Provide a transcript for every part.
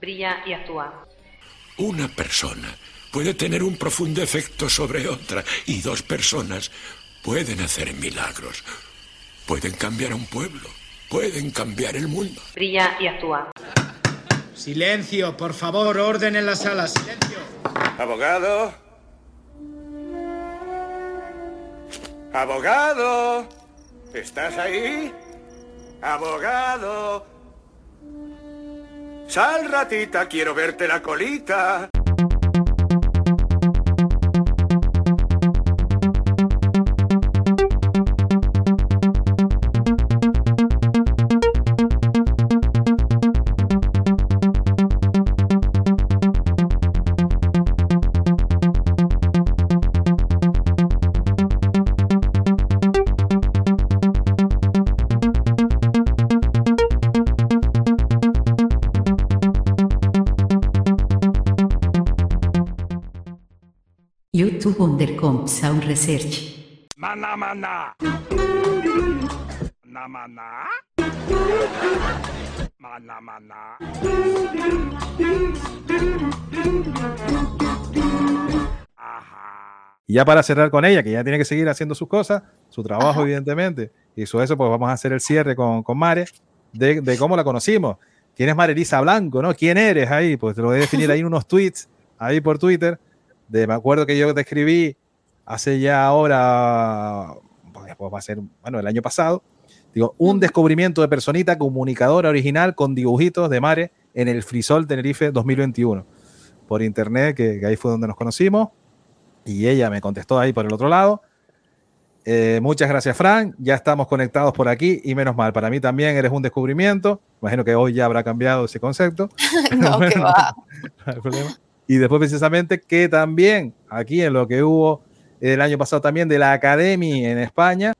Brilla y actúa. Una persona puede tener un profundo efecto sobre otra y dos personas pueden hacer milagros. Pueden cambiar a un pueblo, pueden cambiar el mundo. Brilla y actúa. Silencio, por favor, orden en la sala, silencio. Abogado. Abogado. ¿Estás ahí? Abogado. Sal, ratita, quiero verte la colita. Sound Research. Mana, mana. Mana, mana. Mana, mana. Ajá. Y ya para cerrar con ella, que ya tiene que seguir haciendo sus cosas, su trabajo, evidentemente, y eso, eso, pues vamos a hacer el cierre con, con Mare, de, de, cómo la conocimos. ¿Quién es Marelisa Blanco? ¿no? ¿Quién eres ahí? Pues te lo voy a definir ahí en unos tweets, ahí por Twitter. De, me acuerdo que yo te escribí hace ya ahora, pues va a ser, bueno, el año pasado, digo, un descubrimiento de personita comunicadora original con dibujitos de Mare en el Frisol Tenerife 2021 por internet, que, que ahí fue donde nos conocimos y ella me contestó ahí por el otro lado. Eh, muchas gracias, Fran. Ya estamos conectados por aquí y menos mal. Para mí también eres un descubrimiento. Imagino que hoy ya habrá cambiado ese concepto. no, que va. no hay problema. Y después, precisamente, que también aquí en lo que hubo el año pasado también de la Academia en España,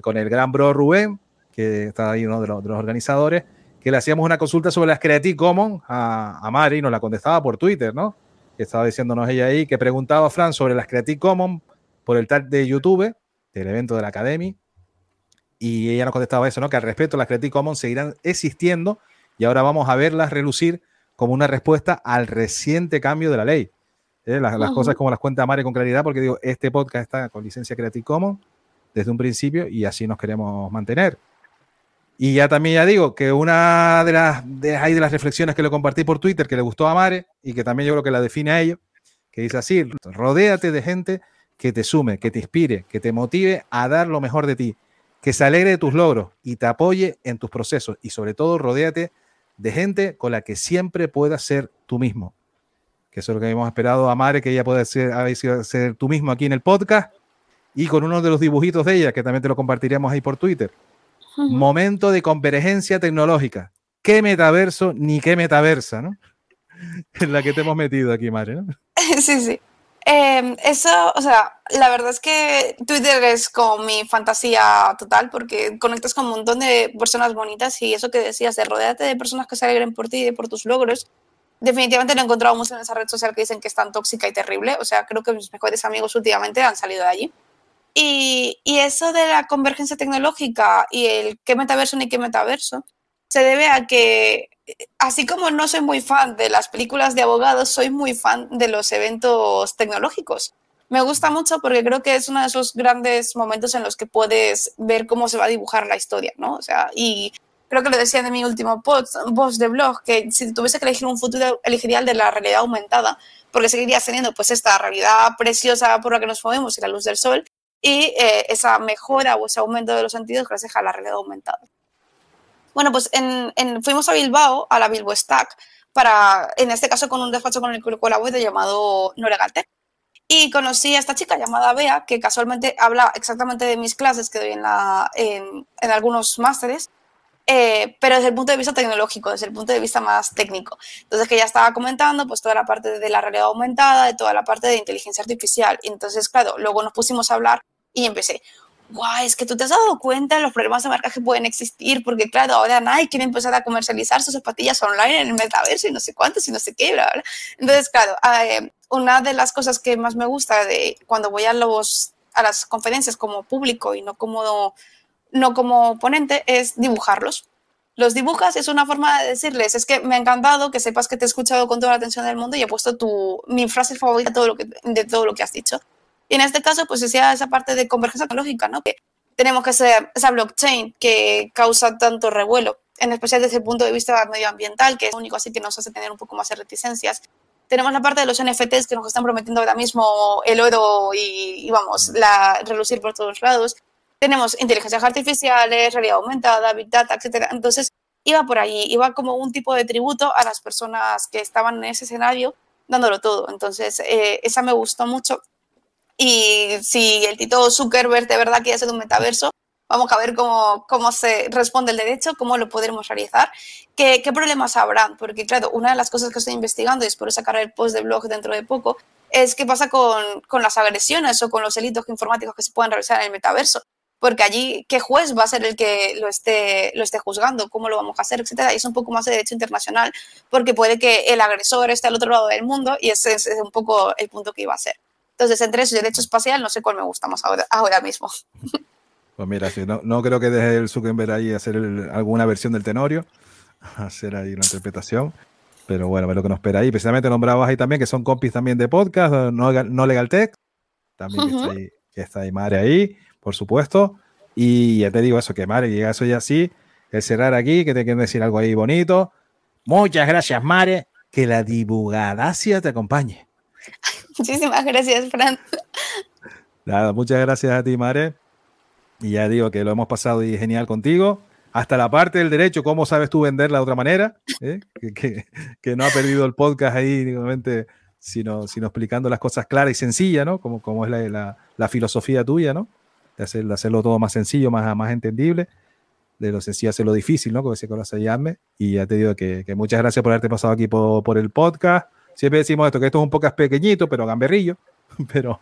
con el gran bro Rubén, que está ahí uno de los, organizadores, que le hacíamos una consulta sobre las Creative Commons a, a Mari nos la contestaba por Twitter, ¿no? que estaba diciéndonos ella ahí, que preguntaba a Fran sobre las Creative Commons por el tag de YouTube, del evento de la Academy, y ella nos contestaba eso, ¿no? Que al respecto las Creative Commons seguirán existiendo y ahora vamos a verlas relucir como una respuesta al reciente cambio de la ley. ¿Eh? Las, cosas como las cuenta Mare con claridad, porque digo, este podcast está con licencia Creative Commons desde un principio y así nos queremos mantener. Y ya también ya digo que una de las, de, ahí de las reflexiones que le compartí por Twitter que le gustó a Mare y que también yo creo que la define a ello, que dice así, rodéate de gente que te sume, que te inspire, que te motive a dar lo mejor de ti, que se alegre de tus logros y te apoye en tus procesos y sobre todo rodéate de gente con la que siempre puedas ser tú mismo. Que eso es lo que hemos esperado a Mare, que ella pueda ser, ser tú mismo aquí en el podcast y con uno de los dibujitos de ella, que también te lo compartiremos ahí por Twitter momento de convergencia tecnológica. ¿Qué metaverso ni qué metaversa, no? En la que te hemos metido aquí, Mare, ¿no? Sí, sí. Eh, eso, o sea, la verdad es que Twitter es como mi fantasía total porque conectas con un montón de personas bonitas y eso que decías de rodearte de personas que se alegren por ti y por tus logros. Definitivamente lo he encontrado en esa red social que dicen que es tan tóxica y terrible. O sea, creo que mis mejores amigos últimamente han salido de allí. Y, eso de la convergencia tecnológica y el qué metaverso ni qué metaverso se debe a que, así como no soy muy fan de las películas de abogados, soy muy fan de los eventos tecnológicos. Me gusta mucho porque creo que es uno de esos grandes momentos en los que puedes ver cómo se va a dibujar la historia, ¿no? O sea, y creo que lo decía en mi último post, post de blog, que si tuviese que elegir un futuro, elegiría el de la realidad aumentada, porque seguirías teniendo pues esta realidad preciosa por la que nos movemos y la luz del sol, y eh, esa mejora o ese aumento de los sentidos gracias a la realidad aumentada. Bueno, pues en, en, fuimos a Bilbao, a la Bilbo Stack, para, en este caso con un despacho con el que colaboro llamado Noregalte. Y conocí a esta chica llamada Bea, que casualmente habla exactamente de mis clases que doy en, la, en, en algunos másteres, eh, pero desde el punto de vista tecnológico, desde el punto de vista más técnico. Entonces, que ya estaba comentando, pues toda la parte de la realidad aumentada, de toda la parte de inteligencia artificial. Entonces, claro, luego nos pusimos a hablar y empecé, guau, es que tú te has dado cuenta de los problemas de marca que pueden existir, porque claro, ahora Nike quiere empezar a comercializar sus zapatillas online en el metaverso y no sé cuántos y no sé qué, bla, bla. Entonces, claro, eh, una de las cosas que más me gusta de cuando voy a, los, a las conferencias como público y no como no como ponente, es dibujarlos. los dibujas, es una forma de decirles, es que me ha encantado, que sepas que te he escuchado con toda la atención del mundo y he puesto tu, mi frase favorita todo, lo que, de todo lo que has dicho. Y en este caso, pues decía esa parte de convergencia tecnológica, ¿no? Que tenemos que ser esa blockchain que causa tanto revuelo, en especial desde el punto de vista medioambiental, que es lo único así que nos hace tener un poco más de reticencias. Tenemos la parte de los NFTs que nos están prometiendo ahora mismo el oro y, y vamos, la, relucir por todos lados. Tenemos inteligencias artificiales, realidad aumentada, big data, etcétera. Entonces, iba por ahí, iba como un tipo de tributo a las personas que estaban en ese escenario dándolo todo. Entonces, eh, esa me gustó mucho. Y si el Tito Zuckerberg de verdad quiere hacer un metaverso, vamos a ver cómo, cómo se responde el derecho, cómo lo podremos realizar, qué, qué problemas habrán. Porque, claro, una de las cosas que estoy investigando y espero sacar el post de blog dentro de poco es qué pasa con, con las agresiones o con los delitos informáticos que se puedan realizar en el metaverso porque allí qué juez va a ser el que lo esté, lo esté juzgando, cómo lo vamos a hacer, etcétera. Y es un poco más de derecho internacional, porque puede que el agresor esté al otro lado del mundo y ese es un poco el punto que iba a ser. Entonces, entre eso y derecho espacial, no sé cuál me gusta más ahora, ahora mismo. Pues mira, sí, no, no creo que deje el Zuckerberg ahí hacer el, alguna versión del Tenorio, hacer ahí una interpretación. Pero bueno, ver lo que nos espera ahí. Precisamente nombrabas ahí también que son compis también de podcast, no, no Legal Tech, también uh -huh. que, está ahí, que está ahí madre ahí por supuesto. Y ya te digo eso, que Mare, llega eso ya así, el cerrar aquí, que te quieren decir algo ahí bonito. Muchas gracias, Mare. Que la divulgadacia te acompañe. Muchísimas gracias, Fran. Nada, muchas gracias a ti, Mare. Y ya digo que lo hemos pasado y genial contigo. Hasta la parte del derecho, ¿cómo sabes tú venderla de otra manera? ¿Eh? Que, no ha perdido el podcast ahí, únicamente, sino, sino explicando las cosas claras y sencillas, ¿no? Como, como es la, la, la filosofía tuya, ¿no? de, hacer, de hacerlo todo más sencillo, más, más entendible, de lo sencillo hacerlo difícil, ¿no? Como decía con llame. Y ya te digo que, que, muchas gracias por haberte pasado aquí por, por, el podcast. Siempre decimos esto, que esto es un podcast pequeñito, pero gamberrillo, pero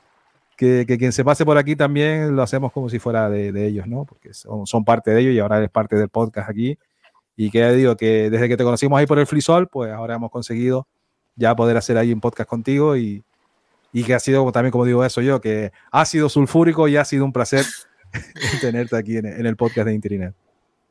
que, que, quien se pase por aquí también lo hacemos como si fuera de, de ellos, ¿no? Porque son, son, parte de ellos y ahora eres parte del podcast aquí. Y que ya digo que desde que te conocimos ahí por el Frisol, pues ahora hemos conseguido ya poder hacer ahí un podcast contigo y, y que ha sido también, como digo eso yo, que ha sido sulfúrico y ha sido un placer tenerte aquí en, en, el podcast de Internet.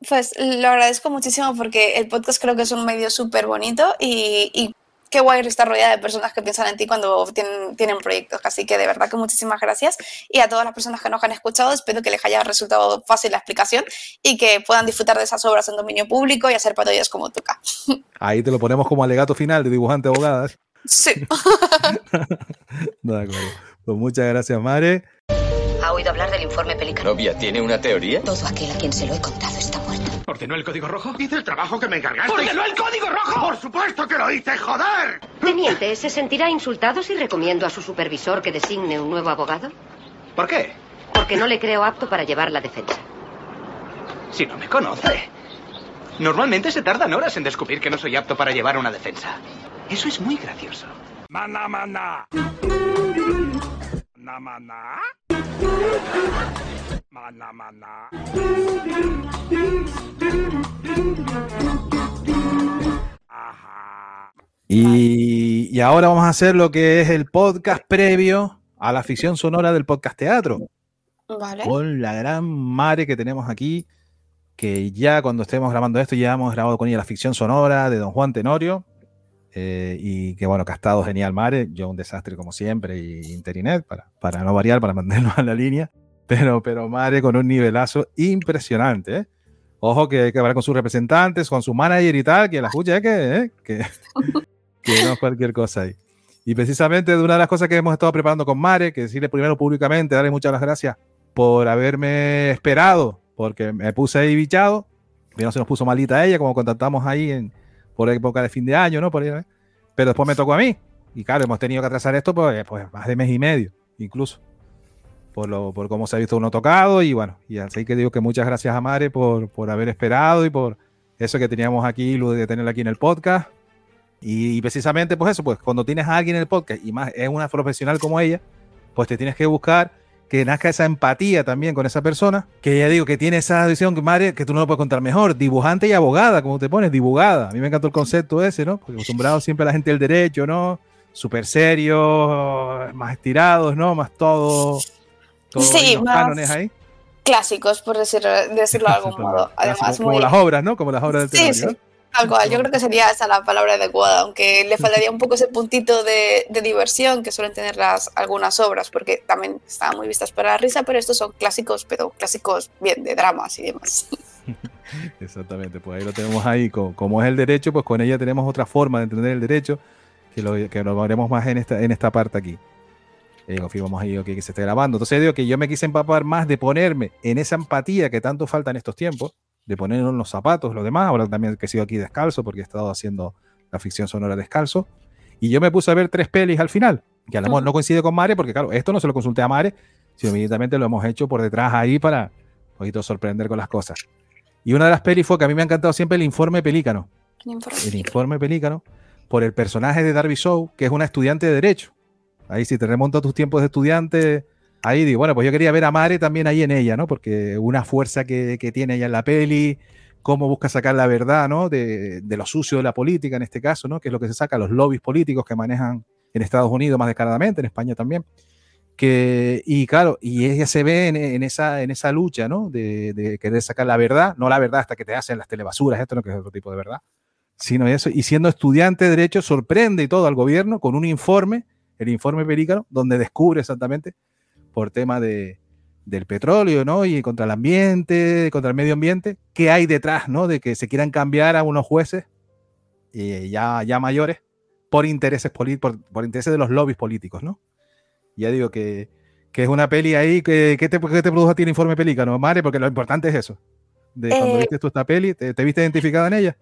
Pues lo agradezco muchísimo porque el podcast creo que es un medio súper bonito y, y, qué guay estar rodeada de personas que piensan en ti cuando tienen, tienen proyectos. Así que de verdad que muchísimas gracias y a todas las personas que nos han escuchado, espero que les haya resultado fácil la explicación y que puedan disfrutar de esas obras en dominio público y hacer patrullas como toca. Ahí te lo ponemos como alegato final de dibujante abogada. Sí. de acuerdo. Pues muchas gracias, Mare. ¿Ha oído hablar del informe Pelicano? ¿Novia tiene una teoría? Todo aquel a quien se lo he contado está muerto. ¿Ordenó el código rojo? Hice el trabajo que me encargaste. ¡Ordenó el código rojo! ¡Por supuesto que lo hice, joder! Teniente, ¿se sentirá insultado si recomiendo a su supervisor que designe un nuevo abogado? ¿Por qué? Porque no le creo apto para llevar la defensa. Si no me conoce. Normalmente se tardan horas en descubrir que no soy apto para llevar una defensa. Eso es muy gracioso. Mana, mana. Mana, mana. Mana. Ajá. Y, y, ahora vamos a hacer lo que es el podcast previo a la ficción sonora del podcast teatro. Vale. Con la gran Mare que tenemos aquí, que ya cuando estemos grabando esto ya hemos grabado con ella la ficción sonora de Don Juan Tenorio. Eh, y que bueno, que ha estado genial Mare, yo un desastre como siempre, y Interinet, para, para no variar, para mantenernos a la línea, pero, pero Mare con un nivelazo impresionante. ¿eh? Ojo que hay que hablar con sus representantes, con su manager y tal, que la escucha, ¿eh? que, que, que no es cualquier cosa ahí. Y precisamente de una de las cosas que hemos estado preparando con Mare, que decirle primero públicamente, darle muchas las gracias por haberme esperado, porque me puse ahí bichado, no se nos puso malita ella, como contactamos ahí en, por época de fin de año, ¿no? Por ahí, ¿eh? Pero después me tocó a mí. Y claro, hemos tenido que atrasar esto pues, pues más de mes y medio, incluso. Por, lo, por cómo se ha visto uno tocado. Y bueno, y así que digo que muchas gracias a Mare por, por haber esperado y por eso que teníamos aquí, lo de tenerla aquí en el podcast. Y, y, precisamente, pues eso, pues cuando tienes a alguien en el podcast y más es una profesional como ella, pues te tienes que buscar que nazca esa empatía también con esa persona, que ya digo que tiene esa visión María, que tú no lo puedes contar mejor, dibujante y abogada, como te pones, dibujada. A mí me encantó el concepto ese, ¿no? Porque acostumbrado siempre a la gente del derecho, ¿no? Súper serio, más estirados, ¿no? Más todo, sí, los cánones ahí. clásicos, por decirlo, decirlo de algún modo. Además, como muy... las obras, ¿no? Como las obras del Sí, sí. Tal cual, yo creo que sería esa la palabra adecuada, aunque le faltaría un poco ese puntito de, de diversión que suelen tener las, algunas obras, porque también estaban muy vistas para la risa, pero estos son clásicos, pero clásicos bien de dramas y demás. Exactamente, pues ahí lo tenemos ahí. co- Como, es el derecho, pues con ella tenemos otra forma de entender el derecho, que lo, que lo veremos más en esta, en esta parte aquí. Eh, confirmamos ahí ok, que se está grabando. Entonces digo que yo me quise empapar más de ponerme en esa empatía que tanto falta en estos tiempos, de ponernos en los zapatos, los demás. Ahora también que sigo aquí descalzo, porque he estado haciendo la ficción sonora descalzo. Y yo me puse a ver tres pelis al final, que a lo mejor no coincide con Mare, porque claro, esto no se lo consulté a Mare, sino inmediatamente lo hemos hecho por detrás ahí para un poquito sorprender con las cosas. Y una de las pelis fue que a mí me ha encantado siempre el informe Pelícano. El informe Pelícano, por el personaje de Darby Shaw, que es una estudiante de Derecho. Ahí si te remonto a tus tiempos de estudiante, ahí digo, bueno, pues yo quería ver a Mare también ahí en ella, ¿no? Porque una fuerza que, que tiene ella en la peli, cómo busca sacar la verdad, ¿no? De, de, lo sucio de la política en este caso, ¿no? Que es lo que se saca, los lobbies políticos que manejan en Estados Unidos más descaradamente, en España también. Que, y claro, y ella se ve en, en esa, en esa lucha, ¿no? De, de, querer sacar la verdad, no la verdad hasta que te hacen las telebasuras, esto no que es otro tipo de verdad, sino eso. Y siendo estudiante de Derecho, sorprende y todo al gobierno con un informe, el informe Pelícano, donde descubre exactamente por tema de, del petróleo, ¿no? Y contra el ambiente, contra el medio ambiente, qué hay detrás, ¿no? De que se quieran cambiar a unos jueces eh, ya, ya mayores por intereses, por, por intereses de los lobbies políticos, ¿no? Ya digo que, que es una peli ahí. que ¿Qué te, qué te produjo a ti el informe Pelícano, Mare? Porque lo importante es eso. De cuando Eh, viste tú esta peli, ¿te, te viste identificada en ella?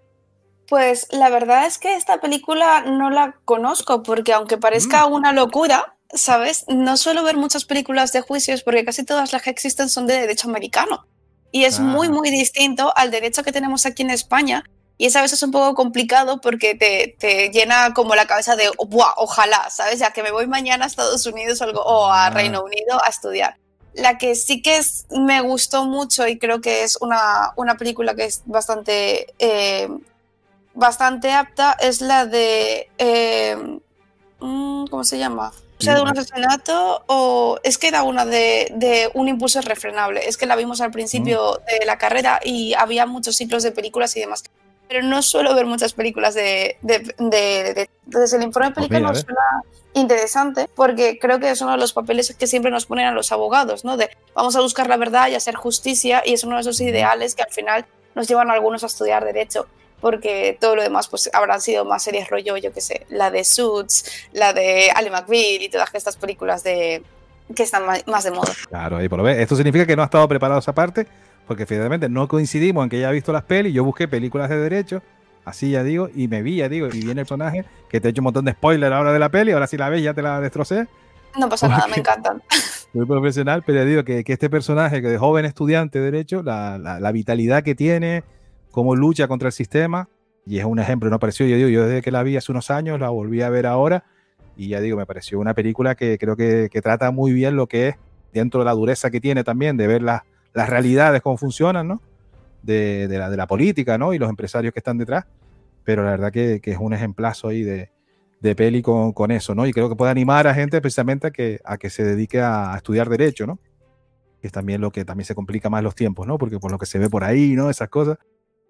Pues la verdad es que esta película no la conozco porque aunque parezca una locura, ¿sabes? No suelo ver muchas películas de juicios porque casi todas las que existen son de derecho americano. Y es muy, Ah. muy distinto al derecho que tenemos aquí en España. Y es a veces un poco complicado porque te, te llena como la cabeza de, Buah, ojalá, ¿sabes? Ya que me voy mañana a Estados Unidos o, algo, o a Reino Unido a estudiar. La que sí que es, me gustó mucho y creo que es una, una película que es bastante, eh, bastante apta es la de... eh, mm, ¿Cómo se llama? O sea, de un asesinato o es que era una de, de un impulso irrefrenable. Es que la vimos al principio de la carrera y había muchos ciclos de películas y demás. Pero no suelo ver muchas películas de... de, de- de- entonces el informe pelícano mira, ¿ves? suena interesante porque creo que es uno de los papeles que siempre nos ponen a los abogados, ¿no? De vamos a buscar la verdad y hacer justicia y es uno de esos ideales que al final nos llevan a algunos a estudiar derecho porque todo lo demás pues habrán sido más series rollo, yo qué sé, la de Suits, la de Ali McBeal y todas estas películas de que están más de moda. Claro, ahí por lo ves. Esto significa que no ha estado preparado esa parte, porque finalmente no coincidimos en que ella ha visto las pelis. Yo busqué películas de derecho, así ya digo, y me vi, ya digo, y viene el personaje, que te he hecho un montón de spoiler ahora de la peli, ahora si la ves ya te la destrocé. No pasa nada, me encantan. Muy profesional, pero ya digo que, que este personaje, que de joven estudiante de derecho, la, la- la vitalidad que tiene, cómo lucha contra el sistema, y es un ejemplo, no pareció, yo digo, yo desde que la vi hace unos años, la volví a ver ahora, y ya digo, me pareció una película que creo que, que trata muy bien lo que es, dentro de la dureza que tiene también, de ver las, las realidades, cómo funcionan, ¿no? De, de la, de la política, ¿no? Y los empresarios que están detrás, pero la verdad que, que es un ejemplazo ahí de, de peli con, con eso, ¿no? Y creo que puede animar a gente precisamente a que, a que se dedique a, a estudiar derecho, ¿no? Que es también lo que también se complica más los tiempos, ¿no? Porque por lo que se ve por ahí, ¿no? Esas cosas,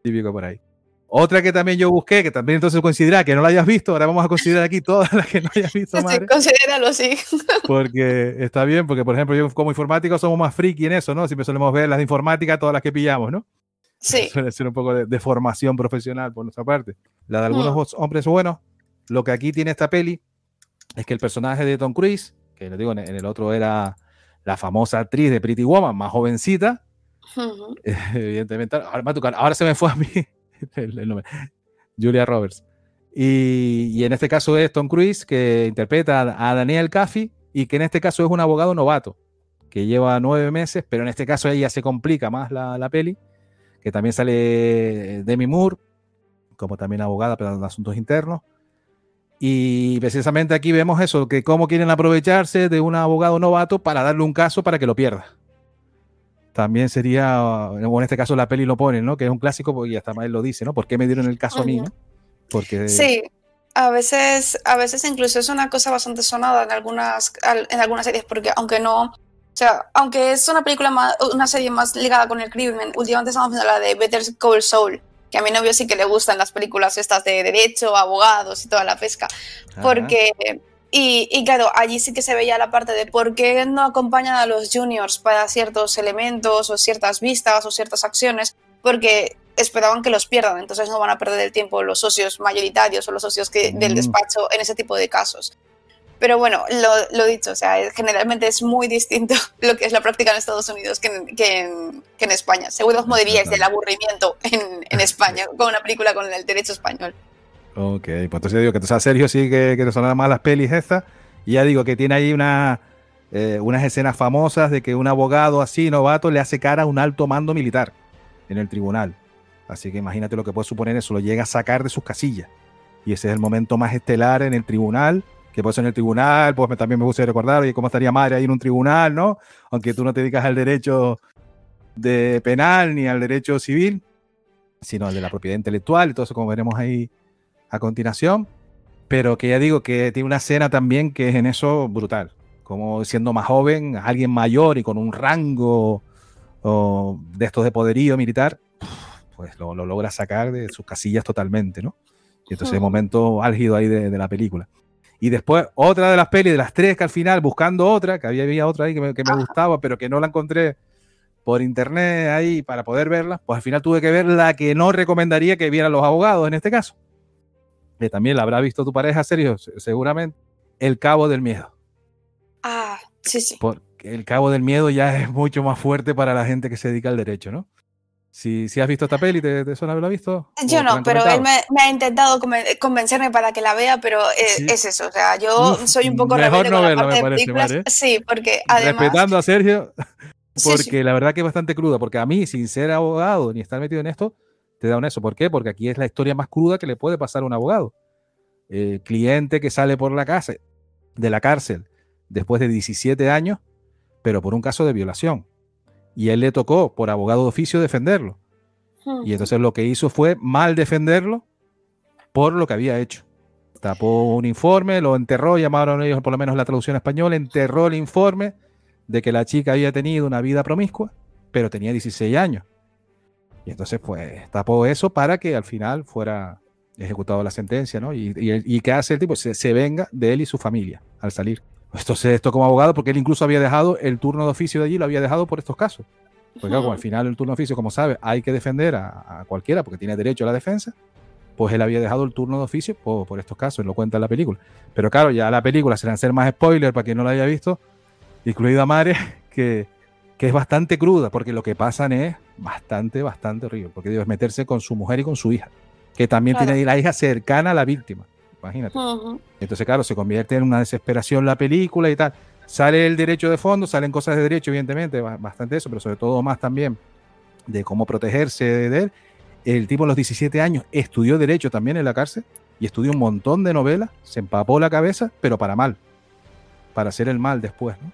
típico por ahí. Otra que también yo busqué, que también entonces considera que no la hayas visto, ahora vamos a considerar aquí todas las que no hayas visto, Sí, madre, considéralo así. porque está bien, porque por ejemplo yo como informático somos más friki en eso, ¿no? Siempre solemos ver las de informática, todas las que pillamos, ¿no? Sí. Suele ser un poco de, de formación profesional por nuestra parte. La de algunos Mm. hombres buenos, lo que aquí tiene esta peli es que el personaje de Tom Cruise, que les digo, en el otro era la famosa actriz de Pretty Woman, más jovencita, Evidentemente. Ahora, se me fue a mí el, nombre. Julia Roberts. Y, en este caso es Tom Cruise, que interpreta a, Daniel Caffey y que en este caso es un abogado novato, que lleva nueve meses, pero en este caso ella se complica más la, la peli, que también sale Demi Moore, como también abogada, pero en asuntos internos. Y precisamente aquí vemos eso, que cómo quieren aprovecharse de un abogado novato para darle un caso para que lo pierda también sería, o en este caso la peli lo pone, ¿no? Que es un clásico, porque hasta él lo dice, ¿no? ¿Por qué me dieron el caso a mí, no? Porque Sí, a veces, a veces incluso es una cosa bastante sonada en algunas, al- en algunas series, porque aunque no, O sea, aunque es una película más, una serie más ligada con el crimen, últimamente estamos viendo la de Better Call Saul, que a mi novio sí que le gustan las películas estas de derecho, abogados y toda la pesca. Porque, y, y claro, allí sí que se veía la parte de por qué no acompañan a los juniors para ciertos elementos o ciertas vistas o ciertas acciones, porque esperaban que los pierdan, entonces no van a perder el tiempo los socios mayoritarios o los socios que, del Mm. despacho en ese tipo de casos. Pero bueno, lo, lo dicho, o sea, generalmente es muy distinto lo que es la práctica en Estados Unidos que en, que en, que en España. Seguro os moriríais del aburrimiento en, en España con una película con el derecho español. Ok, pues entonces digo que entonces a Sergio sí que, que te sonaban más las pelis estas. Y ya digo que tiene ahí una, eh, unas escenas famosas de que un abogado así, novato, le hace cara a un alto mando militar en el tribunal. Así que imagínate lo que puede suponer eso, lo llega a sacar de sus casillas. Y ese es el momento más estelar en el tribunal, que por eso en el tribunal, pues también me gusta recordar, oye, cómo estaría madre ahí en un tribunal, ¿no? Aunque tú no te dedicas al derecho de penal ni al derecho civil, sino al de la propiedad intelectual y todo eso, como veremos ahí a continuación. Pero que ya digo que tiene una escena también que es en eso brutal. Como siendo más joven, alguien mayor y con un rango o, de estos de poderío militar, pues lo, lo logra sacar de sus casillas totalmente, ¿no? Y entonces Ujú. momento álgido ahí de, de la película. Y después otra de las pelis, de las tres que al final, buscando otra, que había, había otra ahí que me, que me gustaba, pero que no la encontré por internet ahí para poder verla, pues al final tuve que ver la que no recomendaría que vieran los abogados en este caso. Que también la habrá visto tu pareja, Sergio, se- seguramente. El Cabo del Miedo. Ah, sí, sí. Porque el Cabo del Miedo ya es mucho más fuerte para la gente que se dedica al derecho, ¿no? Si, si has visto esta peli, ¿te, te suena haberla visto? ¿O Yo no, pero comentado? él me, me ha intentado conven- convencerme para que la vea, pero eh, Sí. es eso. O sea, yo Uf, soy un poco mejor rebelde no verla, me parece. Mare. Sí, porque además. Respetando a Sergio, Sí, porque sí. la verdad que es bastante cruda, porque a mí, sin ser abogado ni estar metido en esto, te da un eso. ¿Por qué? Porque aquí es la historia más cruda que le puede pasar a un abogado. El cliente que sale por la casa, de la cárcel después de 17 años, pero por un caso de violación. Y él le tocó, por abogado de oficio, defenderlo. Y entonces lo que hizo fue mal defenderlo por lo que había hecho. Tapó un informe, lo enterró, llamaron ellos por lo menos la traducción española, enterró el informe de que la chica había tenido una vida promiscua, pero tenía 16 años. Y entonces pues tapó eso para que al final fuera ejecutado la sentencia, ¿no? Y, y, y ¿qué hace el tipo? Se, se venga de él y su familia al salir. Entonces esto como abogado, porque él incluso había dejado el turno de oficio de allí, lo había dejado por estos casos. Porque claro, al final el turno de oficio, como sabe, hay que defender a, a cualquiera porque tiene derecho a la defensa, pues él había dejado el turno de oficio por, por estos casos, lo cuenta en la película. Pero claro, ya la película, serán ser más spoilers para quien no la haya visto, incluida Mare, que, que es bastante cruda, porque lo que pasan es bastante, bastante horrible, porque debe meterse con su mujer y con su hija, que también Claro. tiene la hija cercana a la víctima, imagínate. Entonces, claro, se convierte en una desesperación la película y tal. Sale el derecho de fondo, salen cosas de derecho, evidentemente, ba- bastante eso, pero sobre todo más también de cómo protegerse de él. El tipo a los 17 años estudió derecho también en la cárcel y estudió un montón de novelas, se empapó la cabeza, pero para mal, para hacer el mal después, ¿no?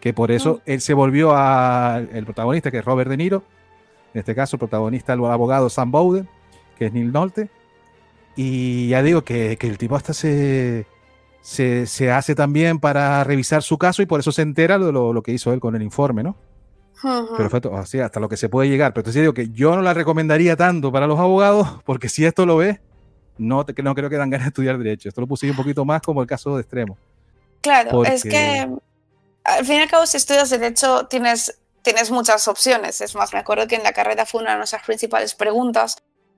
Que por eso él se volvió al el protagonista, que es Robert De Niro, en este caso el protagonista, el abogado Sam Bowden, que es Neil Nolte, y ya digo que, que el tipo hasta se, se, se hace también para revisar su caso y por eso se entera de lo, lo que hizo él con el informe, ¿no? Perfecto, así hasta lo que se puede llegar. Pero entonces digo que yo no la recomendaría tanto para los abogados, porque si esto lo ves, no, te, no creo que dan ganas de estudiar derecho. Esto lo puse un poquito más como el caso de extremo. Claro, es que al fin y al cabo, si estudias Derecho, tienes, tienes muchas opciones. Es más, me acuerdo que en la carrera fue una de nuestras principales preguntas,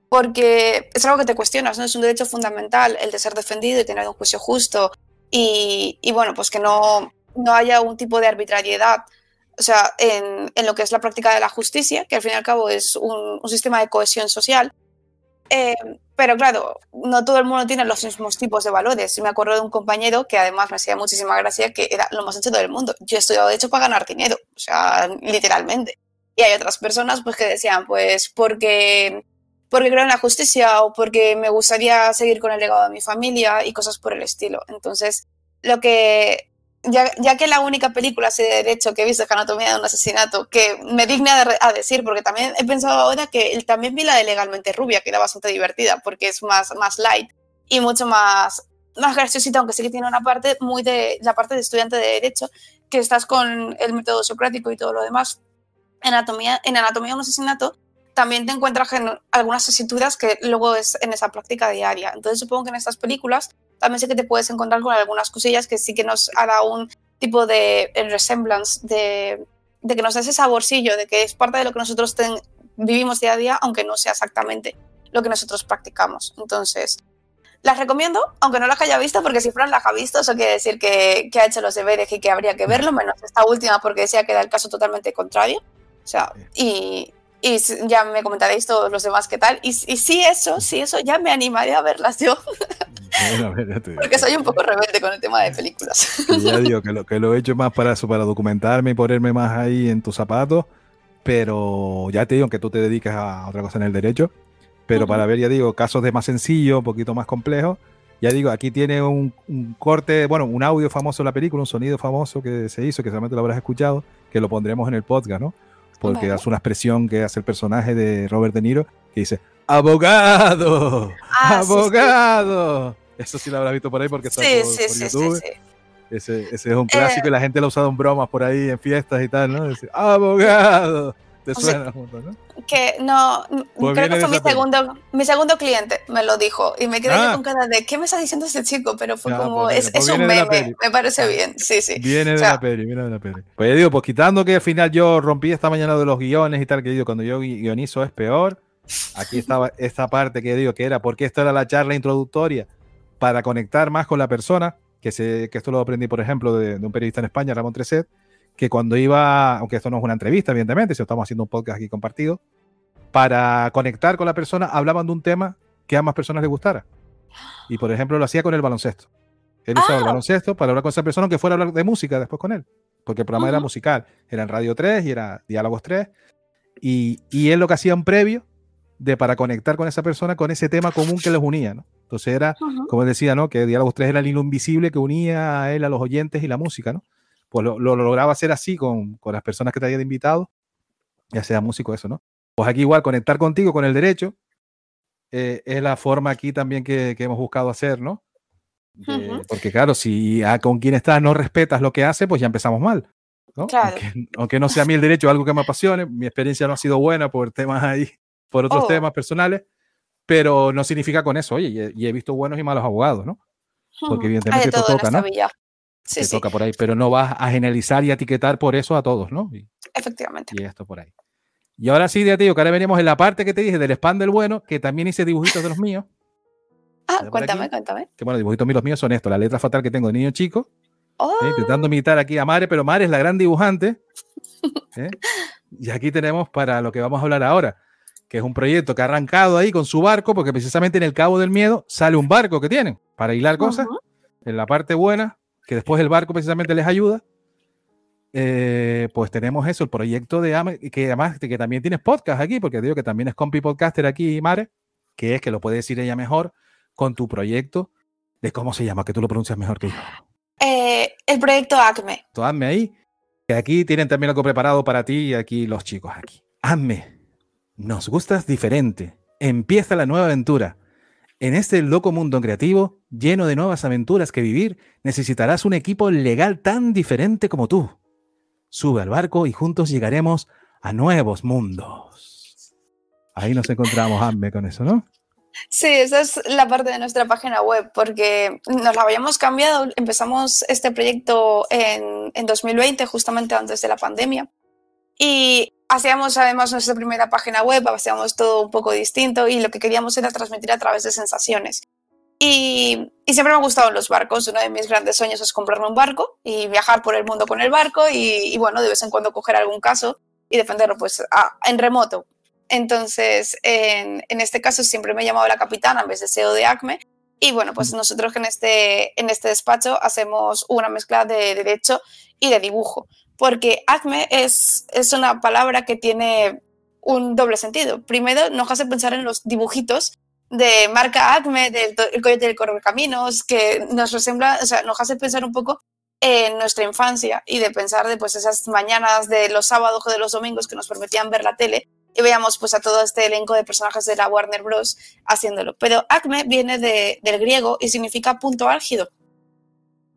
porque es algo que te cuestionas, ¿no? Es un derecho fundamental el de ser defendido y tener un juicio justo. Y, bueno, pues que no, no haya un tipo de arbitrariedad. O sea, en, en lo que es la práctica de la justicia, que al fin y al cabo es un sistema de cohesión social. Eh, pero claro, no todo el mundo tiene los mismos tipos de valores. Y me acuerdo de un compañero que además me hacía muchísima gracia, que era lo más sencillo del mundo. Yo he estudiado de hecho para ganar dinero, o sea, literalmente. Y hay otras personas pues que decían, pues porque, porque creo en la justicia o porque me gustaría seguir con el legado de mi familia y cosas por el estilo. Entonces, lo que ya, que la única película así de derecho que he visto es Anatomía de un asesinato, que me digna a decir, porque también he pensado ahora que también vi la de Legalmente Rubia, que era bastante divertida, porque es más, más light y mucho más, más graciosita, aunque sí que tiene una parte muy de, la parte de estudiante de derecho, que estás con el método socrático y todo lo demás, en anatomía, en anatomía de un asesinato también te encuentras en algunas escrituras que luego es en esa práctica diaria. Entonces supongo que en estas películas también sí que te puedes encontrar con algunas cosillas que sí que nos hará un tipo de resemblance, de, de que nos da ese saborcillo, de que es parte de lo que nosotros vivimos día a día, aunque no sea exactamente lo que nosotros practicamos. Entonces, las recomiendo, aunque no las haya visto, porque si Fran las ha visto, eso quiere decir que, que, ha hecho los deberes y que habría que verlo, menos esta última, porque decía que era el caso totalmente contrario. O sea, y, y ya me comentaréis todos los demás qué tal. Y, y sí, eso, sí, eso, ya me animaría a verlas yo. Porque soy un poco rebelde con el tema de películas. ya digo que lo, que lo he hecho más para eso, para documentarme y ponerme más ahí en tus zapatos. Pero ya te digo que tú te dedicas a otra cosa en el derecho. Pero para ver, ya digo, casos de más sencillo, un poquito más complejo. Ya digo, aquí tiene un, un, corte, bueno, un audio famoso de la película, un sonido famoso que se hizo, que solamente lo habrás escuchado, que lo pondremos en el podcast, ¿no? Porque hace una expresión que hace el personaje de Robert De Niro, que dice, ¡Abogado! Ah, ¡Abogado! Sí, sí. Eso sí lo habrás visto por ahí porque está sí, por, sí, por sí, YouTube. Ese, ese, es un clásico eh, y la gente lo ha usado en bromas por ahí, en fiestas y tal, ¿no? Decir, ¡Abogado! Te suena sea, junto, ¿no? Que no, Pues creo que fue de mi segundo, mi segundo cliente, me lo dijo. Y me quedé Ah. yo con cara de, ¿qué me está diciendo este chico? Pero fue como, pues es, pues es un de meme, me parece bien, sí, sí. Viene O de sea, la peli, viene de la peli. Pues ya digo, pues quitando que al final yo rompí esta mañana de los guiones y tal, que digo, cuando yo gui- guionizo es peor. Aquí estaba esta parte que digo que era, porque esta era la charla introductoria para conectar más con la persona, que, se, que esto lo aprendí, por ejemplo, de, de un periodista en España, Ramón Treset, que cuando iba, aunque esto no es una entrevista, evidentemente, si estamos haciendo un podcast aquí compartido, para conectar con la persona hablaban de un tema que a más personas les gustara. Y por ejemplo lo hacía con el baloncesto. Él usaba el Ah. baloncesto para hablar con esa persona, aunque fuera a hablar de música después con él. Porque el programa era Ujú. musical. Era en Radio 3 y era Diálogos 3. Y, y él lo que hacía un previo de para conectar con esa persona con ese tema común que les unía, ¿no? Entonces era, Ujú. como él decía, ¿no? Que Diálogos 3 era el hilo invisible que unía a él, a los oyentes y la música, ¿no? Pues lo, lo lograba hacer así con, con las personas que te habían invitado, ya sea músico, eso, ¿no? Pues aquí igual, conectar contigo con el derecho, eh, es la forma aquí también que, que hemos buscado hacer, ¿no? De-. Porque claro, si a con quien estás no respetas lo que hace, pues ya empezamos mal. ¿no? Claro. Aunque, aunque no sea a mí el derecho algo que me apasione, mi experiencia no ha sido buena por temas ahí, por otros Oh. temas personales, pero no significa con eso, oye, y he, y he visto buenos y malos abogados, ¿no? Porque evidentemente de esto toca, ¿no? villa. Sí, sí, toca por ahí, pero no vas a generalizar y a etiquetar por eso a todos, ¿no? Y, efectivamente. y esto por ahí. Y ahora sí, ya te digo que ahora venimos en la parte que te dije del spam del bueno, que también hice dibujitos de los míos. Ah, cuéntame, aquí. cuéntame. Que bueno, dibujitos míos los míos son estos, la letra fatal que tengo de niño chico, Oh, ¿eh? intentando imitar aquí a Mare, pero Mare es la gran dibujante. ¿eh? Y aquí tenemos para lo que vamos a hablar ahora, que es un proyecto que ha arrancado ahí con su barco, porque precisamente en el Cabo del Miedo sale un barco que tienen para hilar cosas, ujú. en la parte buena, que después el barco precisamente les ayuda. eh, pues tenemos eso, el proyecto de Ame, que además que también tienes podcast aquí, porque digo que también es compi podcaster aquí, Mare, que es que lo puede decir ella mejor con tu proyecto de cómo se llama, que tú lo pronuncias mejor que yo. Eh, el proyecto ACME. Tú hazme ahí. Que aquí tienen también algo preparado para ti y aquí los chicos aquí. Hazme. Nos gustas diferente. Empieza la nueva aventura. En este loco mundo creativo, lleno de nuevas aventuras que vivir, necesitarás un equipo legal tan diferente como tú. Sube al barco y juntos llegaremos a nuevos mundos. Ahí nos encontramos, Hazme, con eso, ¿no? Sí, esa es la parte de nuestra página web, porque nos la habíamos cambiado. Empezamos este proyecto en, en 2020, justamente antes de la pandemia. Y hacíamos además nuestra primera página web, hacíamos todo un poco distinto y lo que queríamos era transmitir a través de sensaciones. Y, y siempre me han gustado los barcos. Uno de mis grandes sueños es comprarme un barco y viajar por el mundo con el barco y, y bueno, de vez en cuando coger algún caso y defenderlo pues a- en remoto. Entonces, en, en este caso siempre me he llamado la capitana en vez de CEO de ACME. Y bueno, pues nosotros en este, en este despacho hacemos una mezcla de derecho y de dibujo. Porque ACME es, es una palabra que tiene un doble sentido. Primero, nos hace pensar en los dibujitos de marca Acme, del el coyote del correcaminos, que nos resembla, o sea, nos hace pensar un poco en nuestra infancia y de pensar de pues esas mañanas de los sábados o de los domingos que nos permitían ver la tele y veíamos pues a todo este elenco de personajes de la Warner Bros. haciéndolo. Pero Acme viene de- del griego y significa punto álgido.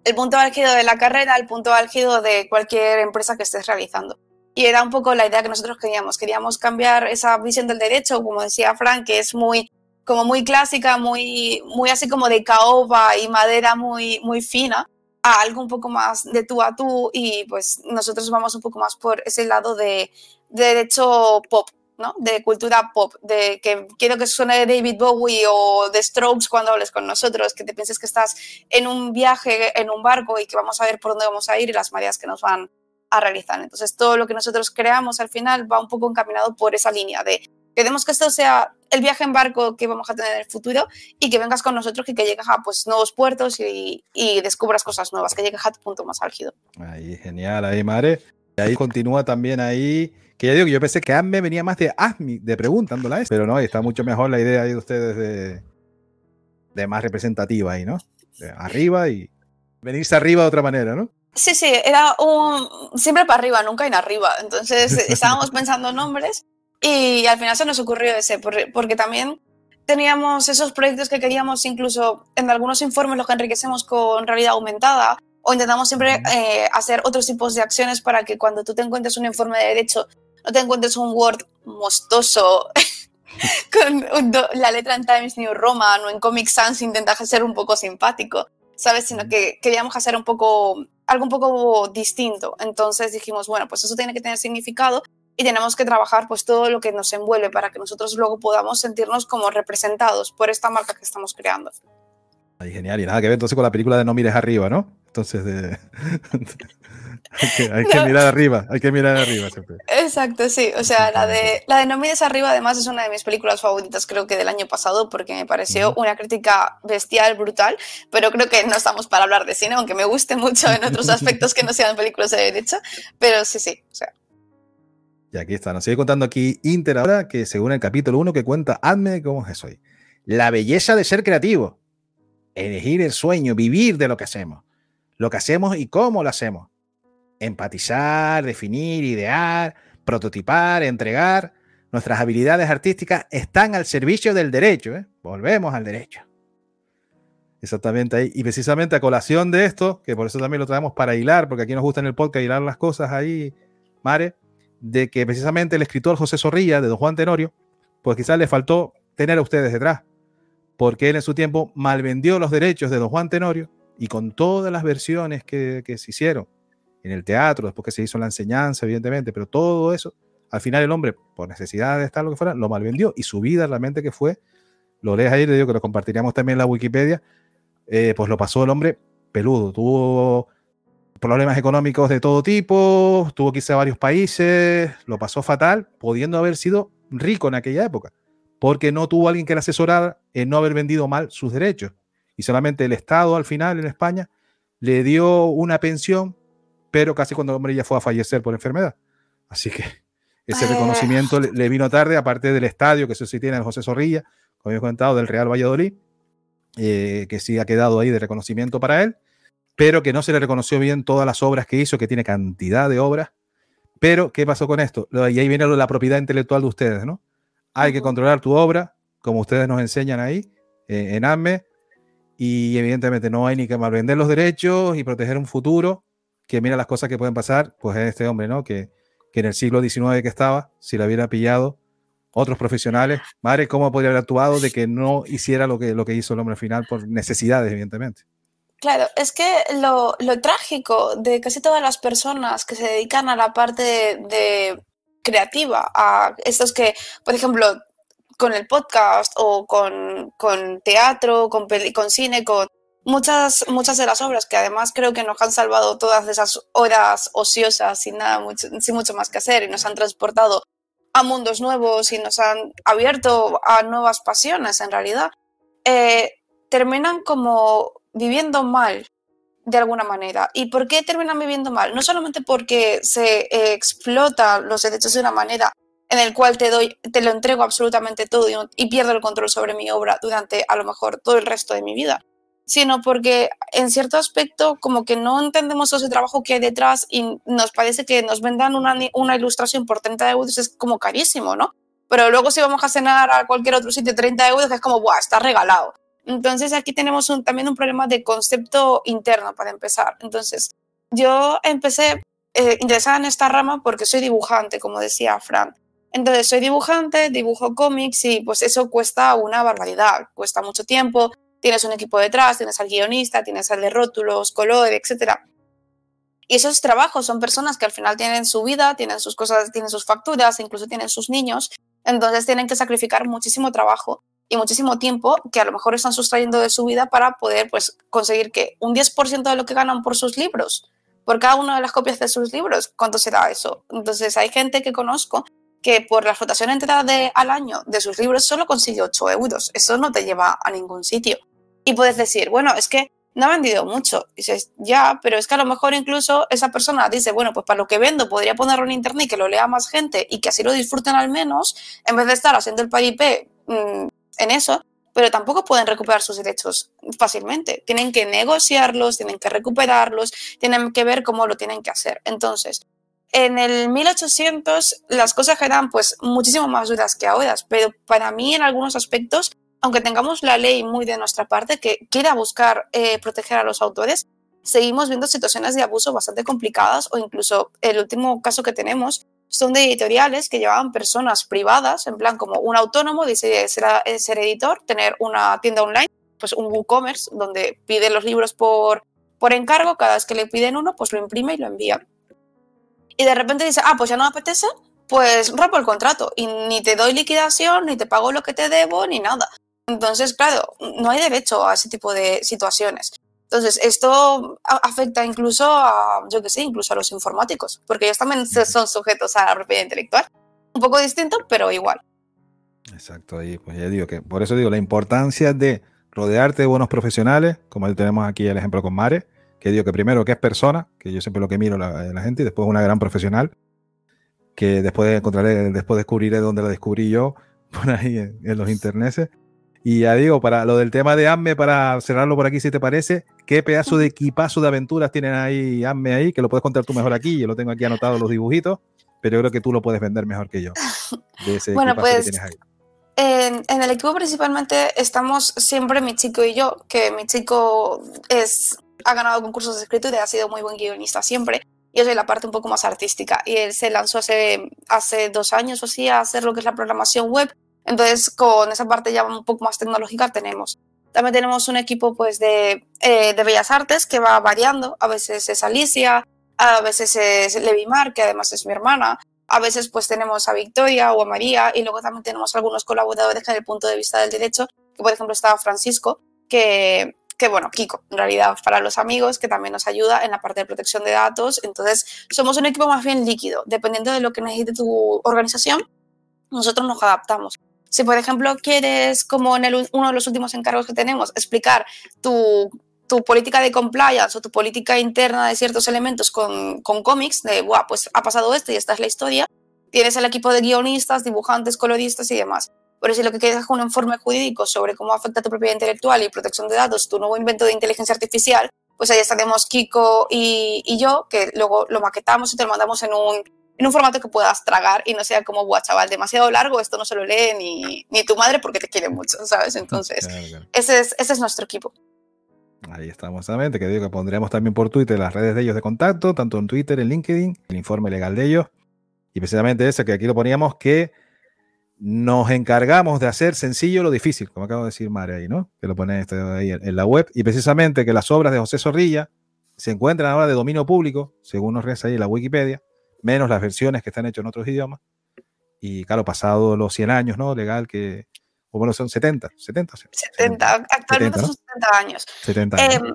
El punto álgido de la carrera, el punto álgido de cualquier empresa que estés realizando. Y era un poco la idea que nosotros queríamos. Queríamos cambiar esa visión del derecho, como decía Frank, que es muy como muy clásica, muy, muy así como de caoba y madera muy, muy fina, a algo un poco más de tú a tú y pues nosotros vamos un poco más por ese lado de, de derecho pop, ¿no? De cultura pop, de que quiero que suene David Bowie o The Strokes cuando hables con nosotros, que te pienses que estás en un viaje, en un barco y que vamos a ver por dónde vamos a ir y las mareas que nos van a realizar. Entonces, todo lo que nosotros creamos al final va un poco encaminado por esa línea de queremos que esto sea el viaje en barco que vamos a tener en el futuro y que vengas con nosotros y que llegues a pues, nuevos puertos y, descubras cosas nuevas, que llegues a tu punto más álgido. Ahí, genial, ahí, Mare. Y ahí continúa también ahí, que ya digo que yo pensé que ASME venía más de ASMI, de preguntándola eso, pero no, está mucho mejor la idea de ustedes de, de más representativa ahí, ¿no? De arriba y venirse arriba de otra manera, ¿no? Sí, sí, era un siempre para arriba, nunca en arriba. Entonces estábamos pensando nombres y al final se nos ocurrió ese, porque también teníamos esos proyectos que queríamos, incluso en algunos informes los que enriquecemos con realidad aumentada, o intentamos siempre eh, hacer otros tipos de acciones para que cuando tú te encuentres un informe de derecho, no te encuentres un Word mostoso con la letra en Times New Roman o en Comic Sans intentas ser un poco simpático, ¿sabes? Sino que queríamos hacer un poco, algo un poco distinto. Entonces dijimos, bueno, pues eso tiene que tener significado y tenemos que trabajar pues todo lo que nos envuelve para que nosotros luego podamos sentirnos como representados por esta marca que estamos creando. Ahí, genial, y nada que ver entonces con la película de No mires arriba, ¿no? Entonces, de... hay, que, hay que mirar arriba, hay que mirar arriba siempre. Exacto, sí, o sea, la de, la de No mires arriba además es una de mis películas favoritas creo que del año pasado porque me pareció una crítica bestial, brutal, pero creo que no estamos para hablar de cine, aunque me guste mucho en otros aspectos que no sean películas de derecha, pero sí, sí, o sea, y aquí está, nos sigue contando aquí Inter ahora, que según el capítulo 1 que cuenta, hazme cómo es hoy. La belleza de ser creativo. Elegir el sueño, vivir de lo que hacemos. Lo que hacemos y cómo lo hacemos. Empatizar, definir, idear, prototipar, entregar. Nuestras habilidades artísticas están al servicio del derecho. ¿eh? Volvemos al derecho. Exactamente ahí. Y precisamente a colación de esto, que por eso también lo traemos para hilar, porque aquí nos gusta en el podcast hilar las cosas ahí, Mare de que precisamente el escritor José Zorrilla, de Don Juan Tenorio, pues quizás le faltó tener a ustedes detrás, porque él en su tiempo malvendió los derechos de Don Juan Tenorio y con todas las versiones que, se hicieron en el teatro, después que se hizo la enseñanza, evidentemente, pero todo eso, al final el hombre, por necesidad de estar lo que fuera, lo malvendió y su vida realmente que fue, lo lees ahí, le digo que lo compartiríamos también en la Wikipedia, eh, pues lo pasó el hombre peludo, tuvo problemas económicos de todo tipo, tuvo que irse a varios países, lo pasó fatal, pudiendo haber sido rico en aquella época, porque no tuvo alguien que le asesorara en no haber vendido mal sus derechos. Y solamente el Estado al final en España le dio una pensión, pero casi cuando el hombre ya fue a fallecer por enfermedad. Así que ese reconocimiento le, vino tarde, aparte del estadio, que eso sí tiene el José Zorrilla, como he comentado, del Real Valladolid, eh, que sí ha quedado ahí de reconocimiento para él pero que no se le reconoció bien todas las obras que hizo, que tiene cantidad de obras. Pero, ¿qué pasó con esto? Y ahí viene la propiedad intelectual de ustedes, ¿no? Hay que controlar tu obra, como ustedes nos enseñan ahí, eh, en AME, y evidentemente no hay ni que malvender los derechos y proteger un futuro, que mira las cosas que pueden pasar, pues es este hombre, ¿no? Que, que en el siglo XIX que estaba, si lo hubiera pillado otros profesionales, madre, ¿cómo podría haber actuado de que no hiciera lo que, lo que hizo el hombre al final por necesidades, evidentemente? Claro, es que lo, trágico de casi todas las personas que se dedican a la parte de, creativa, a estos que, por ejemplo, con el podcast o con, teatro, con, con cine, con muchas, muchas de las obras que además creo que nos han salvado todas esas horas ociosas sin nada mucho, sin mucho más que hacer y nos han transportado a mundos nuevos y nos han abierto a nuevas pasiones en realidad, eh, terminan como viviendo mal de alguna manera. ¿Y por qué terminan viviendo mal? No solamente porque se eh, explotan los derechos de una manera en el cual te doy, te lo entrego absolutamente todo y, pierdo el control sobre mi obra durante a lo mejor todo el resto de mi vida, sino porque en cierto aspecto como que no entendemos ese trabajo que hay detrás y nos parece que nos vendan una, una ilustración por 30 euros es como carísimo, ¿no? Pero luego si vamos a cenar a cualquier otro sitio 30 euros es como, ¡buah! Está regalado. Entonces aquí tenemos un, también un problema de concepto interno para empezar. Entonces yo empecé eh, interesada en esta rama porque soy dibujante, como decía Fran. Entonces soy dibujante, dibujo cómics y pues eso cuesta una barbaridad, cuesta mucho tiempo, tienes un equipo detrás, tienes al guionista, tienes al de rótulos, color, etc. Y esos trabajos son personas que al final tienen su vida, tienen sus cosas, tienen sus facturas, incluso tienen sus niños, entonces tienen que sacrificar muchísimo trabajo y muchísimo tiempo que a lo mejor están sustrayendo de su vida para poder pues conseguir que un 10% de lo que ganan por sus libros, por cada una de las copias de sus libros, ¿cuánto será eso? Entonces hay gente que conozco que por la flotación entera de, al año de sus libros solo consigue 8 euros. Eso no te lleva a ningún sitio. Y puedes decir, bueno, es que no ha vendido mucho. dices, ya, pero es que a lo mejor incluso esa persona dice, bueno, pues para lo que vendo podría ponerlo en internet y que lo lea más gente y que así lo disfruten al menos, en vez de estar haciendo el paripé mmm, en eso, pero tampoco pueden recuperar sus derechos fácilmente. Tienen que negociarlos, tienen que recuperarlos, tienen que ver cómo lo tienen que hacer. Entonces, en el 1800 las cosas eran pues muchísimo más duras que ahora, pero para mí en algunos aspectos, aunque tengamos la ley muy de nuestra parte que quiera buscar eh, proteger a los autores, seguimos viendo situaciones de abuso bastante complicadas o incluso el último caso que tenemos son de editoriales que llevaban personas privadas, en plan como un autónomo, dice ser, ser editor, tener una tienda online, pues un WooCommerce, donde pide los libros por, por encargo, cada vez que le piden uno, pues lo imprime y lo envía y de repente dice, ah, pues ya no me apetece, pues rompo el contrato y ni te doy liquidación, ni te pago lo que te debo, ni nada. Entonces, claro, no hay derecho a ese tipo de situaciones. Entonces, esto afecta incluso a, yo qué sé, incluso a los informáticos, porque ellos también son sujetos a la propiedad intelectual. Un poco distinto, pero igual. Exacto, y pues ya digo que por eso digo la importancia de rodearte de buenos profesionales, como tenemos aquí el ejemplo con Mare, que digo que primero que es persona, que yo siempre lo que miro la, la gente, y después una gran profesional, que después encontraré, después descubriré dónde la descubrí yo, por ahí en, los internets. Y ya digo, para lo del tema de AMME, para cerrarlo por aquí, si te parece, ¿qué pedazo de equipazo de aventuras tienen ahí AMME ahí? Que lo puedes contar tú mejor aquí, yo lo tengo aquí anotado los dibujitos, pero yo creo que tú lo puedes vender mejor que yo. bueno, pues En, en, el equipo principalmente estamos siempre mi chico y yo, que mi chico es ha ganado concursos de escritura y ha sido muy buen guionista siempre. Yo soy la parte un poco más artística y él se lanzó hace, hace dos años o así a hacer lo que es la programación web. Entonces, con esa parte ya un poco más tecnológica tenemos. También tenemos un equipo pues, de, eh, de Bellas Artes que va variando. A veces es Alicia, a veces es Levi Mar, que además es mi hermana. A veces pues tenemos a Victoria o a María y luego también tenemos algunos colaboradores desde el punto de vista del derecho, que por ejemplo está Francisco, que que bueno, Kiko, en realidad para los amigos, que también nos ayuda en la parte de protección de datos. Entonces, somos un equipo más bien líquido, dependiendo de lo que necesite tu organización, nosotros nos adaptamos. Si, por ejemplo, quieres, como en uno de los últimos encargos que tenemos, explicar tu, tu política de compliance o tu política interna de ciertos elementos con, con cómics, de, Buah, pues ha pasado esto y esta es la historia, tienes el equipo de guionistas, dibujantes, coloristas y demás. Por si lo que quieres es un informe jurídico sobre cómo afecta tu propiedad intelectual y protección de datos, tu nuevo invento de inteligencia artificial, pues ahí estaremos Kiko y, y yo, que luego lo maquetamos y te lo mandamos en un, en un formato que puedas tragar y no sea como, guau, chaval, demasiado largo, esto no se lo lee ni, ni tu madre porque te quiere mucho, ¿sabes? Entonces, claro, claro. Ese, es, ese es nuestro equipo. Ahí estamos, exactamente, que digo que pondremos también por Twitter las redes de ellos de contacto, tanto en Twitter, en LinkedIn, el informe legal de ellos. Y precisamente ese que aquí lo poníamos, que nos encargamos de hacer sencillo lo difícil, como acabo de decir María ahí, ¿no? Que lo pone este ahí en la web. Y precisamente que las obras de José Zorrilla se encuentran ahora de dominio público, según nos reza ahí la Wikipedia, menos las versiones que están hechas en otros idiomas. Y claro, pasado los 100 años, ¿no? Legal que, o bueno, son 70, 70. 70, actualmente 70, ¿no? son 70 años. 70 años. Eh,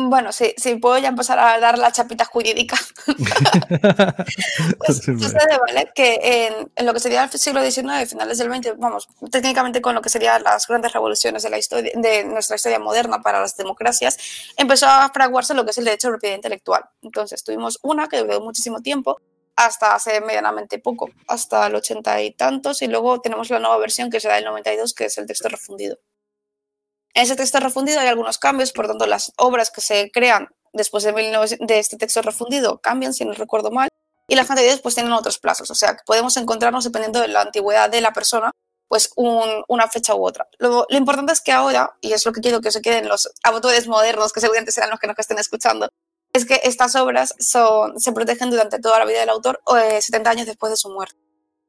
bueno, sí, puedo ya empezar a dar la chapita jurídica. pues, sucede, ¿vale? Que en, en, lo que sería el siglo XIX, finales del XX, vamos, técnicamente con lo que serían las grandes revoluciones de, la historia, de nuestra historia moderna para las democracias, empezó a fraguarse lo que es el derecho de propiedad intelectual. Entonces, tuvimos una que duró muchísimo tiempo, hasta hace medianamente poco, hasta el ochenta y tantos, y luego tenemos la nueva versión que será del 92, que es el texto refundido. En ese texto refundido hay algunos cambios, por tanto las obras que se crean después de, 19, de este texto refundido cambian, si no recuerdo mal, y las anteriores pues tienen otros plazos, o sea, que podemos encontrarnos dependiendo de la antigüedad de la persona, pues un- una fecha u otra. Lo, lo importante es que ahora, y es lo que quiero que se queden los autores modernos, que seguramente serán los que nos estén escuchando, es que estas obras son, se protegen durante toda la vida del autor o eh, 70 años después de su muerte.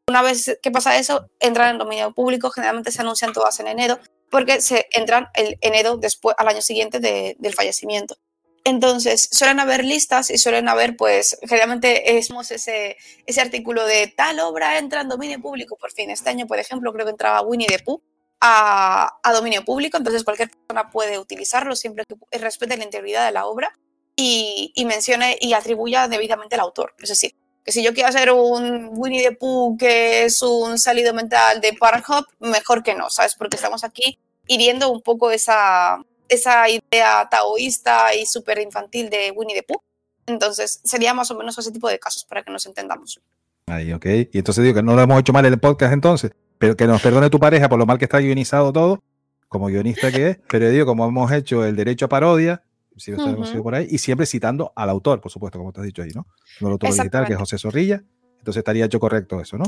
Una vez que pasa eso, entran en dominio público, generalmente se anuncian todas en enero, porque se entran el enero después, al año siguiente de- del fallecimiento. Entonces, suelen haber listas y suelen haber, pues, generalmente es ese, ese artículo de tal obra entra en dominio público. Por fin, este año, por ejemplo, creo que entraba Winnie the Pooh a, dominio público, entonces cualquier persona puede utilizarlo siempre que respete la integridad de la obra y, y mencione y atribuya debidamente al autor. Es decir, que si yo quiero hacer un Winnie the Pooh que es un salido mental de Parhop, mejor que no, ¿sabes? Porque estamos aquí hiriendo un poco esa, esa idea taoísta y súper infantil de Winnie the Pooh. Entonces, sería más o menos ese tipo de casos para que nos entendamos. Ahí, ok. Y entonces digo que no lo hemos hecho mal en el podcast entonces, pero que nos perdone tu pareja por lo mal que está guionizado todo, como guionista que es, pero digo, como hemos hecho el derecho a parodia, si lo hemos Ujú. ido por ahí, y siempre citando al autor, por supuesto, como te has dicho ahí, ¿no? No el autor original, que es. José Zorrilla, entonces estaría hecho correcto eso, ¿no?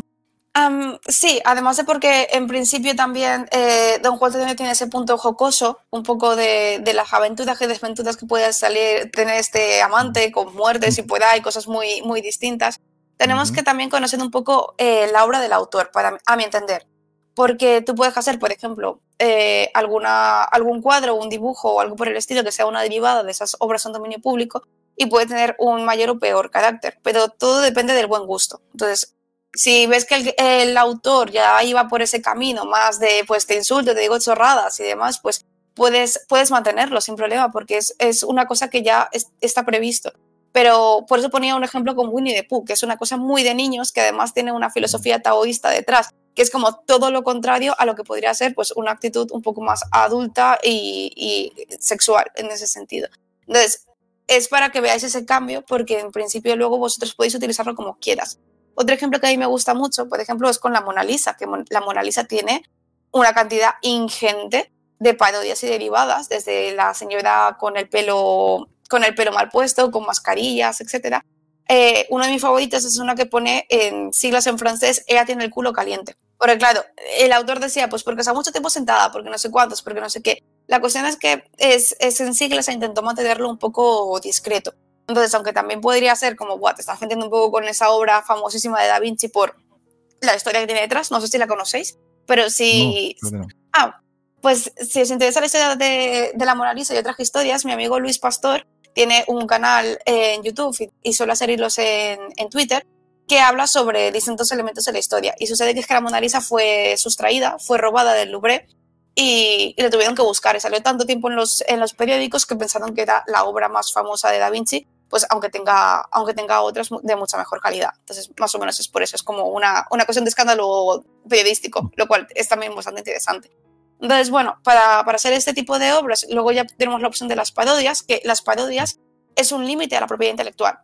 Am, sí, además de porque en principio también eh, Don Juan también tiene ese punto jocoso, un poco de, de las aventuras y desventuras que puede salir, tener este amante con muertes y pueda, hay cosas muy, muy distintas. Tenemos Ujú. que también conocer un poco eh, la obra del autor, para, a mi entender. Porque tú puedes hacer, por ejemplo, eh, alguna, algún cuadro, un dibujo o algo por el estilo que sea una derivada de esas obras en dominio público y puede tener un mayor o peor carácter, pero todo depende del buen gusto. Entonces, si ves que el, el autor ya iba por ese camino más de, pues te insulto, te digo chorradas y demás, pues puedes, puedes mantenerlo sin problema porque es, es una cosa que ya es- está previsto. Pero por eso ponía un ejemplo con Winnie the Pooh, que es una cosa muy de niños, que además tiene una filosofía taoísta detrás, que es como todo lo contrario a lo que podría ser pues una actitud un poco más adulta y, y sexual en ese sentido. Entonces, es para que veáis ese cambio, porque en principio luego vosotros podéis utilizarlo como quieras. Otro ejemplo que a mí me gusta mucho, por ejemplo, es con la Mona Lisa, que la Mona Lisa tiene una cantidad ingente de parodias y derivadas, desde la señora con el pelo, con el pelo mal puesto, con mascarillas, etc. uno de mis favoritos es una que pone en siglas en francés, ella tiene el culo caliente. Porque claro, el autor decía, pues porque está mucho tiempo sentada, porque no sé cuántos, porque no sé qué. La cuestión es que es, es en siglas e intentó mantenerlo un poco discreto. Entonces, aunque también podría ser como, "Buah, te estás metiendo un poco con esa obra famosísima de Da Vinci por la historia que tiene detrás, no sé si la conocéis, pero si... No, no. Ah, pues si os interesa la historia de, de la Mona Lisa y otras historias, mi amigo Luis Pastor tiene un canal en YouTube y, suele hacer hilos en, en Twitter que habla sobre distintos elementos de la historia. Y sucede que es que la Mona Lisa fue sustraída, fue robada del Louvre y, y tuvieron que buscar. Y salió tanto tiempo en los, en los periódicos que pensaron que era la obra más famosa de Da Vinci, pues aunque tenga, aunque tenga otras de mucha mejor calidad. Entonces, más o menos es por eso, es como una, una cuestión de escándalo periodístico, lo cual es también bastante interesante. Entonces, bueno, para, para hacer este tipo de obras, luego ya tenemos la opción de las parodias, que las parodias es un límite a la propiedad intelectual.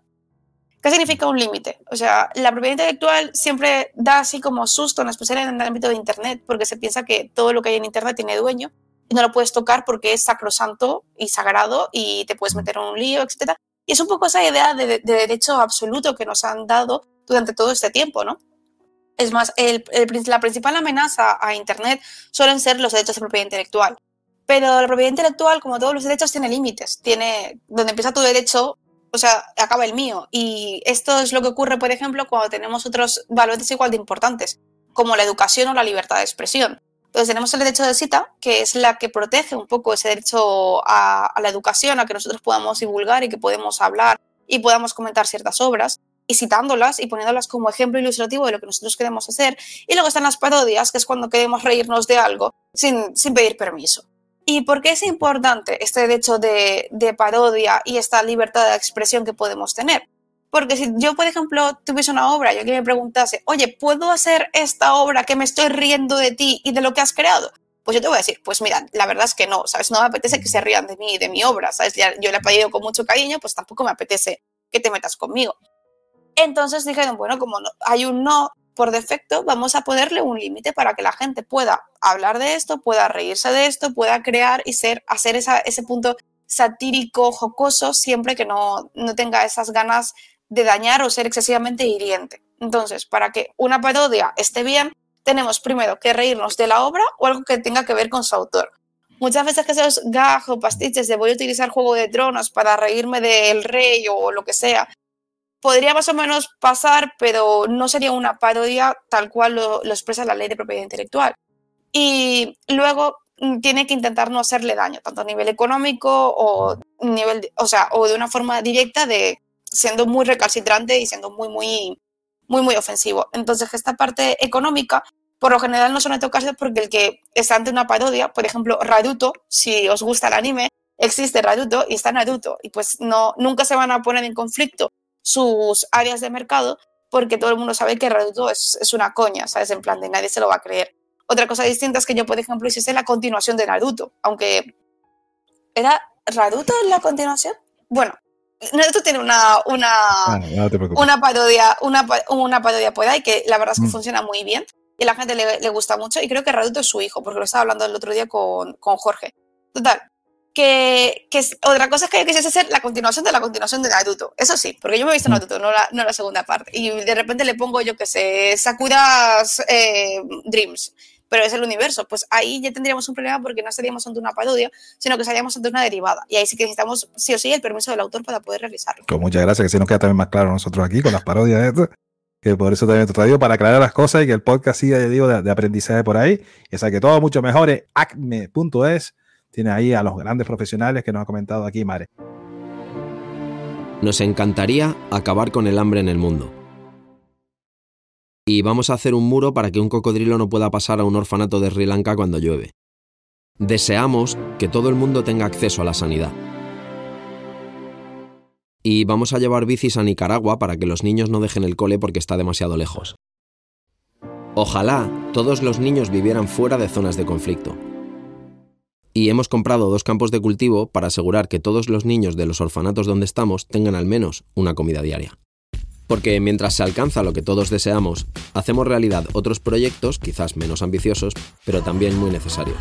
¿Qué significa un límite? O sea, la propiedad intelectual siempre da así como susto, en especial en el ámbito de Internet, porque se piensa que todo lo que hay en Internet tiene dueño y no lo puedes tocar porque es sacrosanto y sagrado y te puedes meter en un lío, etc. Y es un poco esa idea de, de derecho absoluto que nos han dado durante todo este tiempo, ¿no? Es más, el- la principal amenaza a Internet suelen ser los derechos de propiedad intelectual. Pero la propiedad intelectual, como todos los derechos, tiene límites. Tiene, donde empieza tu derecho, o sea, acaba el mío. Y esto es lo que ocurre, por ejemplo, cuando tenemos otros valores igual de importantes, como la educación o la libertad de expresión. Entonces tenemos el derecho de cita, que es la que protege un poco ese derecho a, a la educación, a que nosotros podamos divulgar y que podemos hablar y podamos comentar ciertas obras y citándolas y poniéndolas como ejemplo ilustrativo de lo que nosotros queremos hacer. Y luego están las parodias, que es cuando queremos reírnos de algo sin, pedir permiso. ¿Y por qué es importante este derecho de, de parodia y esta libertad de expresión que podemos tener? Porque si yo, por ejemplo, tuviese una obra y alguien me preguntase, oye, ¿puedo hacer esta obra que me estoy riendo de ti y de lo que has creado? Pues yo te voy a decir, pues mira, la verdad es que no, ¿sabes? No me apetece que se rían de mí y de mi obra, ¿sabes? Yo la he pedido con mucho cariño, pues tampoco me apetece que te metas conmigo. Entonces dijeron, bueno, como no- hay un no por defecto, vamos a ponerle un límite para que la gente pueda hablar de esto, pueda reírse de esto, pueda crear y ser, hacer ese punto satírico, jocoso, siempre que no, no tenga esas ganas de dañar o ser excesivamente hiriente. Entonces, para que una parodia esté bien, tenemos primero que reírnos de la obra o algo que tenga que ver con su autor. Muchas veces que esos o pastiches de voy a utilizar Juego de Tronos para reírme del rey o lo que sea, podría más o menos pasar, pero no sería una parodia tal cual lo, expresa la ley de propiedad intelectual. Y luego mm, tiene que intentar no hacerle daño, tanto a nivel económico o, nivel o, sea, o de una forma directa de siendo muy recalcitrante y siendo muy, muy, muy, muy ofensivo. Entonces, esta parte económica, por lo general no suele tocarse porque el que está ante una parodia, por ejemplo, Raduto, si os gusta el anime, existe Raduto y está Naruto, y pues no, nunca se van a poner en conflicto sus áreas de mercado porque todo el mundo sabe que Raduto es, es una coña, ¿sabes? En plan de nadie se lo va a creer. Otra cosa distinta es que yo, por ejemplo, hiciese la continuación de Naruto, aunque... ¿Era Raduto la continuación? Bueno, Naruto tiene una, una, Ah, no una parodia, una, una parodia por ahí que la verdad es que Mm. funciona muy bien y a la gente le, le gusta mucho y creo que Raduto es su hijo porque lo estaba hablando el otro día con, con Jorge. Total, que, que otra cosa es que yo quisiese hacer la continuación de la continuación de Naruto. Eso sí, porque yo me he visto Mm. Naruto, no la, no la segunda parte. Y de repente le pongo, yo que sé, Sakura's eh, Dreams, pero es el universo. Pues ahí ya tendríamos un problema porque no estaríamos ante una parodia, sino que estaríamos ante una derivada. Y ahí sí que necesitamos sí o sí el permiso del autor para poder realizarlo. Con muchas gracias, que si nos queda también más claro nosotros aquí con las parodias de esto. Que por eso también te traigo para aclarar las cosas y que el podcast siga, ya digo, de, de aprendizaje por ahí. Y sea que todo mucho mejor en acme.es. Tiene ahí a los grandes profesionales que nos ha comentado aquí, Mare. Nos encantaría acabar con el hambre en el mundo. Y vamos a hacer un muro para que un cocodrilo no pueda pasar a un orfanato de Sri Lanka cuando llueve. Deseamos que todo el mundo tenga acceso a la sanidad. Y vamos a llevar bicis a Nicaragua para que los niños no dejen el cole porque está demasiado lejos. Ojalá todos los niños vivieran fuera de zonas de conflicto. Y hemos comprado dos campos de cultivo para asegurar que todos los niños de los orfanatos donde estamos tengan al menos una comida diaria. Porque mientras se alcanza lo que todos deseamos, hacemos realidad otros proyectos, quizás menos ambiciosos, pero también muy necesarios.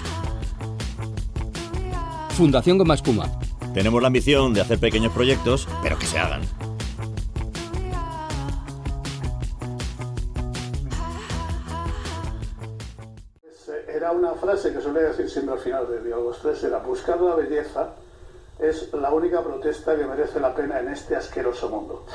Fundación Goma Espuma. Tenemos la ambición de hacer pequeños proyectos, pero que se hagan. Una frase que solía decir siempre al final de Diálogos 3, era buscar la belleza es la única protesta que merece la pena en este asqueroso mundo.